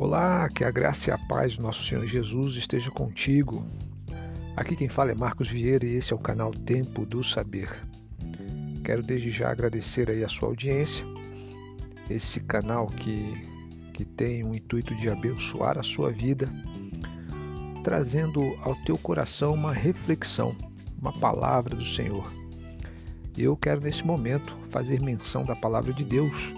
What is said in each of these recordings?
Olá, que a graça e a paz do nosso Senhor Jesus esteja contigo. Aqui quem fala é Marcos Vieira e esse é o canal Tempo do Saber. Quero desde já agradecer aí a sua audiência, esse canal que, que tem o intuito de abençoar a sua vida, trazendo ao teu coração uma reflexão, uma palavra do Senhor. Eu quero nesse momento fazer menção da palavra de Deus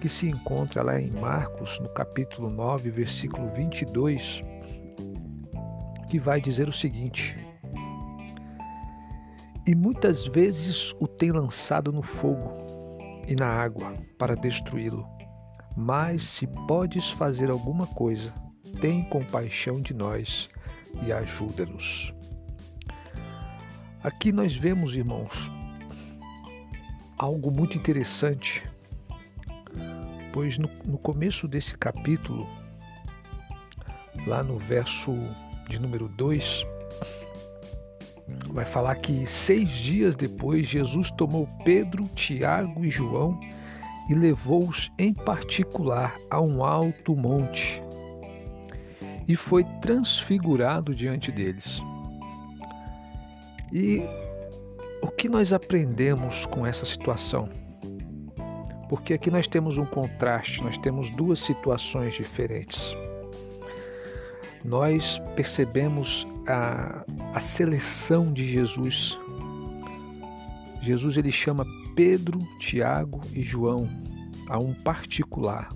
que se encontra lá em Marcos, no capítulo 9, versículo 22, que vai dizer o seguinte: E muitas vezes o tem lançado no fogo e na água para destruí-lo. Mas se podes fazer alguma coisa, tem compaixão de nós e ajuda-nos. Aqui nós vemos, irmãos, algo muito interessante pois no, no começo desse capítulo, lá no verso de número 2, vai falar que seis dias depois Jesus tomou Pedro, Tiago e João e levou-os em particular a um alto monte e foi transfigurado diante deles. E o que nós aprendemos com essa situação? Porque aqui nós temos um contraste, nós temos duas situações diferentes. Nós percebemos a, a seleção de Jesus. Jesus ele chama Pedro, Tiago e João a um particular.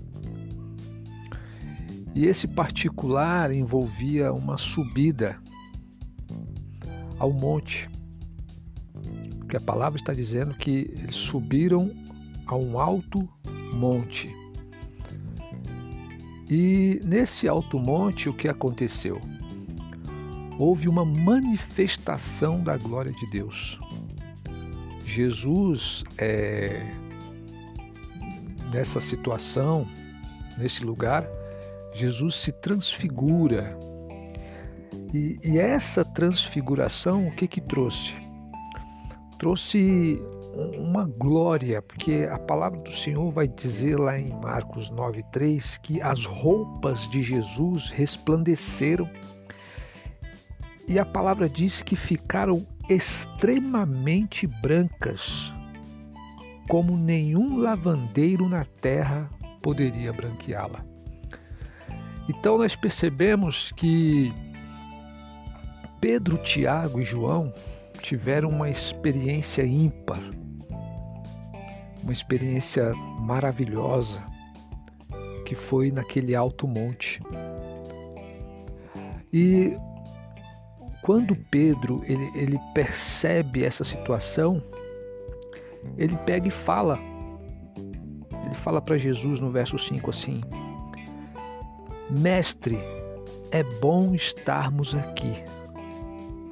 E esse particular envolvia uma subida ao monte. Porque a palavra está dizendo que eles subiram a um alto monte. E nesse alto monte, o que aconteceu? Houve uma manifestação da glória de Deus. Jesus, é, nessa situação, nesse lugar, Jesus se transfigura. E, e essa transfiguração, o que que trouxe? Trouxe uma glória, porque a palavra do Senhor vai dizer lá em Marcos 9:3 que as roupas de Jesus resplandeceram. E a palavra diz que ficaram extremamente brancas, como nenhum lavandeiro na terra poderia branqueá-la. Então nós percebemos que Pedro, Tiago e João tiveram uma experiência ímpar uma experiência maravilhosa que foi naquele alto monte. E quando Pedro ele, ele percebe essa situação, ele pega e fala. Ele fala para Jesus no verso 5 assim: Mestre, é bom estarmos aqui.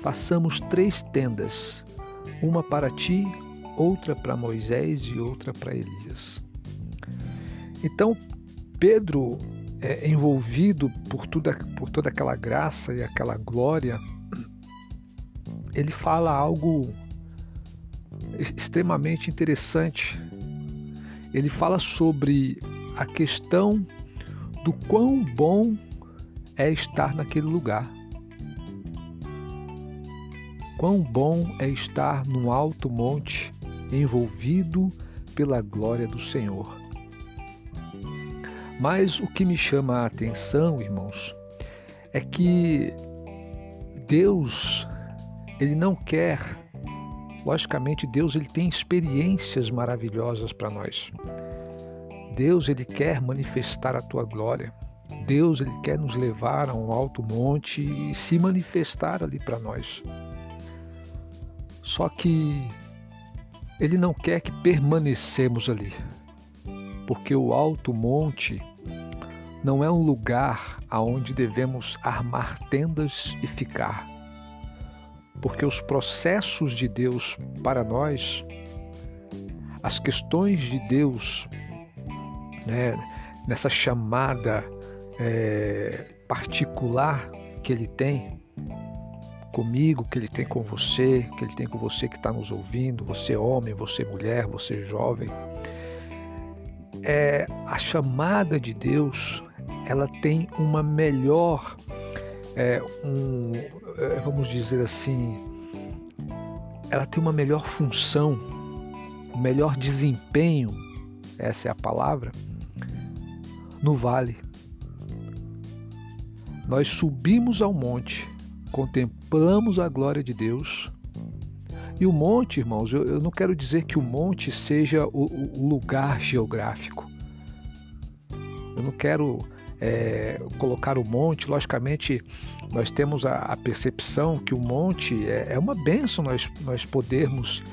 Façamos três tendas, uma para ti, outra para Moisés e outra para Elias. Então, Pedro, é, envolvido por, tudo, por toda aquela graça e aquela glória, ele fala algo extremamente interessante. Ele fala sobre a questão do quão bom é estar naquele lugar. Quão bom é estar num alto monte envolvido pela glória do Senhor. Mas o que me chama a atenção, irmãos, é que Deus, ele não quer, logicamente Deus ele tem experiências maravilhosas para nós. Deus ele quer manifestar a tua glória. Deus ele quer nos levar a um alto monte e se manifestar ali para nós. Só que ele não quer que permanecemos ali, porque o alto monte não é um lugar aonde devemos armar tendas e ficar. Porque os processos de Deus para nós, as questões de Deus, né, nessa chamada é, particular que Ele tem, comigo, que Ele tem com você, que Ele tem com você que está nos ouvindo, você homem, você mulher, você jovem. É, a chamada de Deus ela tem uma melhor, é, um, é, vamos dizer assim, ela tem uma melhor função, um melhor desempenho, essa é a palavra, no vale. Nós subimos ao monte, contemplamos a glória de Deus. E o monte, irmãos, eu, eu não quero dizer que o monte seja o, o lugar geográfico. Eu não quero é, colocar o monte, logicamente, nós temos a, a percepção que o monte é, é, uma benção nós, nós podermos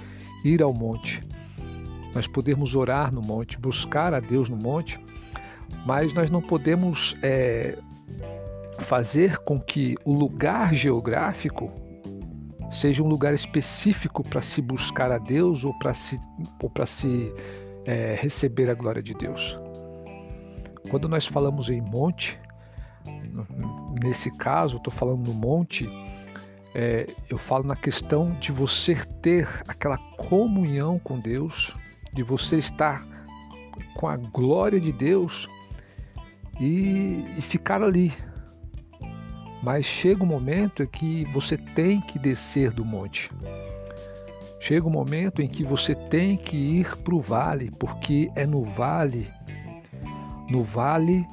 ir ao monte, nós podermos orar no monte, buscar a Deus no monte, mas nós não podemos é, fazer com que o lugar geográfico seja um lugar específico para se buscar a Deus ou para se, ou se é, receber a glória de Deus. Quando nós falamos em monte, nesse caso, estou falando no monte, é, eu falo na questão de você ter aquela comunhão com Deus, de você estar com a glória de Deus e, e ficar ali, mas chega um momento em que você tem que descer do monte. Chega um momento em que você tem que ir para o vale, porque é no vale, no vale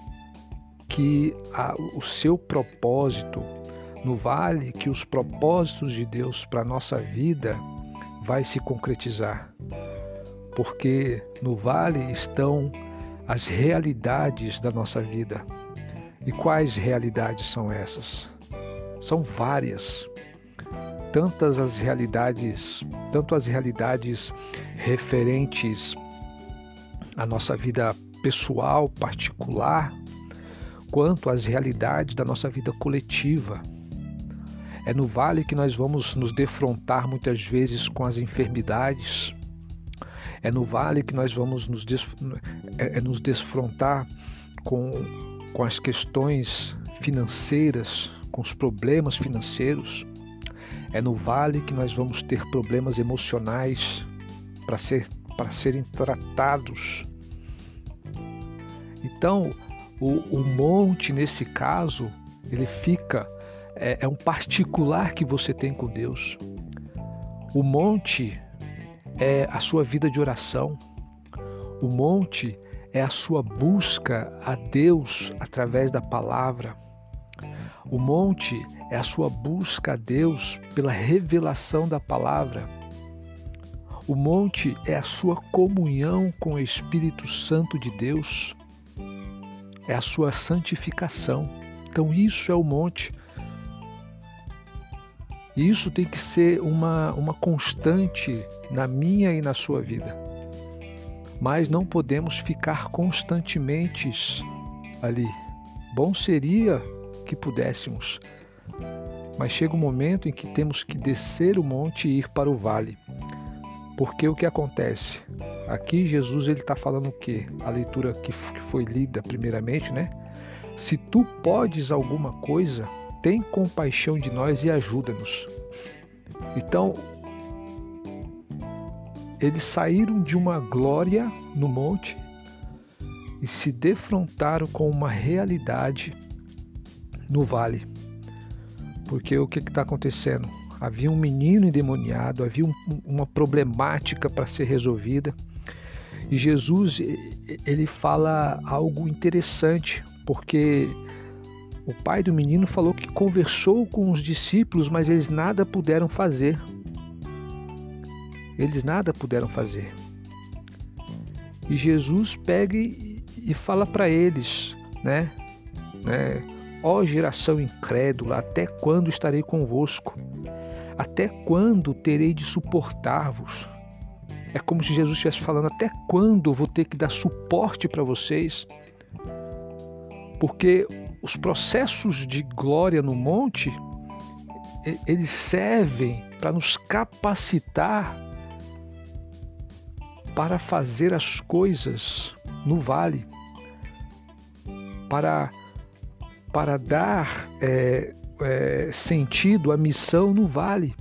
que a, o seu propósito, no vale que os propósitos de Deus para a nossa vida vai se concretizar. Porque no vale estão as realidades da nossa vida. E quais realidades são essas? São várias. Tantas as realidades, tanto as realidades referentes à nossa vida pessoal, particular, quanto as realidades da nossa vida coletiva. É no vale que nós vamos nos defrontar muitas vezes com as enfermidades. É no vale que nós vamos nos, des... é, é nos desfrontar com com as questões financeiras, com os problemas financeiros. É no vale que nós vamos ter problemas emocionais para ser, para serem tratados. Então, o, o monte, nesse caso, ele fica, é, é um particular que você tem com Deus. O monte é a sua vida de oração. O monte é a sua busca a Deus através da palavra. O monte é a sua busca a Deus pela revelação da palavra. O monte é a sua comunhão com o Espírito Santo de Deus. É a sua santificação. Então, isso é o monte. E isso tem que ser uma, uma constante na minha e na sua vida mas não podemos ficar constantemente ali. Bom seria que pudéssemos, mas chega um momento em que temos que descer o monte e ir para o vale. Porque o que acontece? Aqui Jesus ele está falando o quê? A leitura que foi lida primeiramente, né? Se tu podes alguma coisa, tem compaixão de nós e ajuda-nos. Então, eles saíram de uma glória no monte e se defrontaram com uma realidade no vale. Porque o que está acontecendo? Havia um menino endemoniado, havia um, uma problemática para ser resolvida. E Jesus ele fala algo interessante, porque o pai do menino falou que conversou com os discípulos, mas eles nada puderam fazer eles nada puderam fazer. E Jesus pega e fala para eles, né? né? Ó geração incrédula, até quando estarei convosco? Até quando terei de suportar-vos? É como se Jesus estivesse falando: até quando vou ter que dar suporte para vocês? Porque os processos de glória no monte, eles servem para nos capacitar para fazer as coisas no vale, para, para dar é, é, sentido à missão no vale.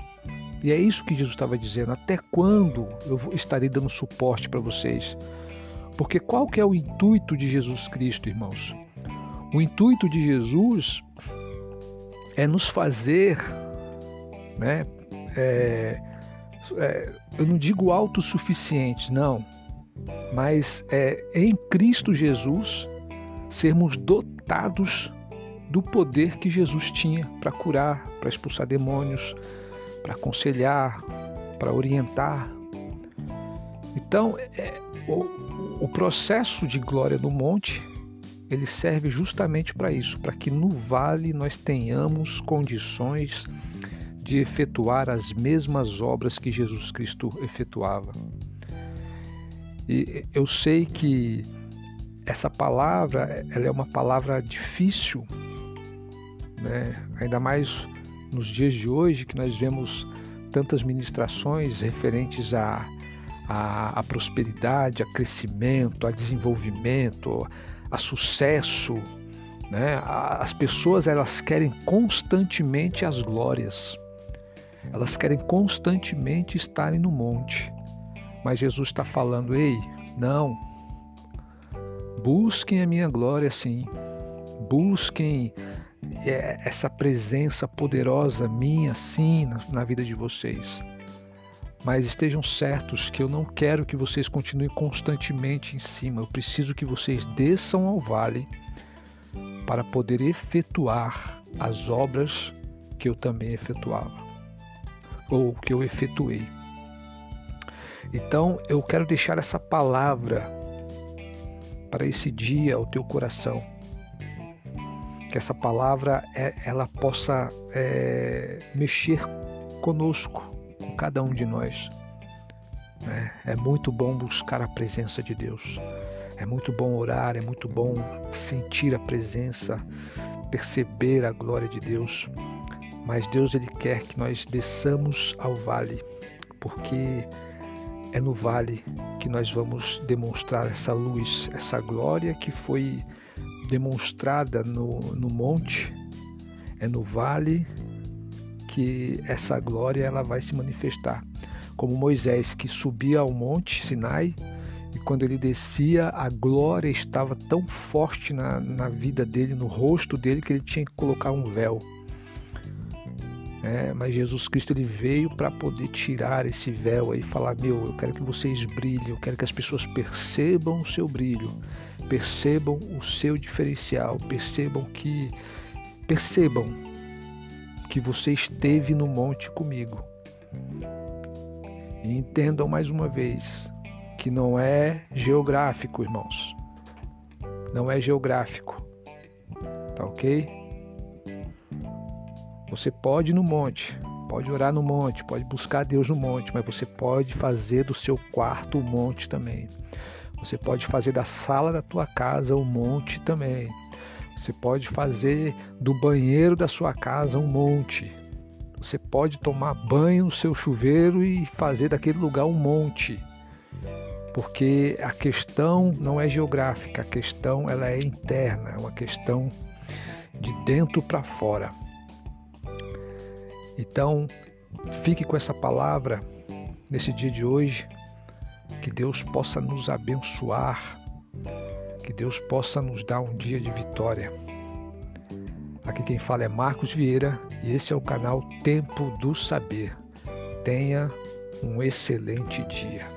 E é isso que Jesus estava dizendo. Até quando eu estarei dando suporte para vocês? Porque qual que é o intuito de Jesus Cristo, irmãos? O intuito de Jesus é nos fazer, né? É, é, eu não digo autossuficientes, não, mas é em Cristo Jesus sermos dotados do poder que Jesus tinha para curar, para expulsar demônios, para aconselhar, para orientar. Então, é, o, o processo de glória do monte ele serve justamente para isso, para que no vale nós tenhamos condições de efetuar as mesmas obras que Jesus Cristo efetuava. E eu sei que essa palavra, ela é uma palavra difícil, né? ainda mais nos dias de hoje que nós vemos tantas ministrações referentes a, a, a prosperidade, a crescimento, a desenvolvimento, a sucesso, né? As pessoas elas querem constantemente as glórias. Elas querem constantemente estarem no monte. Mas Jesus está falando: ei, não. Busquem a minha glória, sim. Busquem é, essa presença poderosa minha, sim, na, na vida de vocês. Mas estejam certos que eu não quero que vocês continuem constantemente em cima. Eu preciso que vocês desçam ao vale para poder efetuar as obras que eu também efetuava ou que eu efetuei. Então eu quero deixar essa palavra para esse dia ao teu coração. Que essa palavra é, ela possa é, mexer conosco, com cada um de nós. É, é muito bom buscar a presença de Deus. É muito bom orar, é muito bom sentir a presença, perceber a glória de Deus. Mas Deus ele quer que nós desçamos ao vale, porque é no vale que nós vamos demonstrar essa luz, essa glória que foi demonstrada no, no monte. É no vale que essa glória ela vai se manifestar. Como Moisés que subia ao monte Sinai e quando ele descia, a glória estava tão forte na, na vida dele, no rosto dele, que ele tinha que colocar um véu. É, mas Jesus Cristo ele veio para poder tirar esse véu e falar: Meu, eu quero que vocês brilhem, eu quero que as pessoas percebam o seu brilho, percebam o seu diferencial, percebam que. Percebam que você esteve no monte comigo. E entendam mais uma vez que não é geográfico, irmãos. Não é geográfico. Tá ok? Você pode ir no monte, pode orar no monte, pode buscar Deus no monte, mas você pode fazer do seu quarto o monte também. Você pode fazer da sala da tua casa um monte também. Você pode fazer do banheiro da sua casa um monte. Você pode tomar banho no seu chuveiro e fazer daquele lugar um monte. Porque a questão não é geográfica, a questão ela é interna, é uma questão de dentro para fora. Então, fique com essa palavra nesse dia de hoje. Que Deus possa nos abençoar. Que Deus possa nos dar um dia de vitória. Aqui quem fala é Marcos Vieira e esse é o canal Tempo do Saber. Tenha um excelente dia.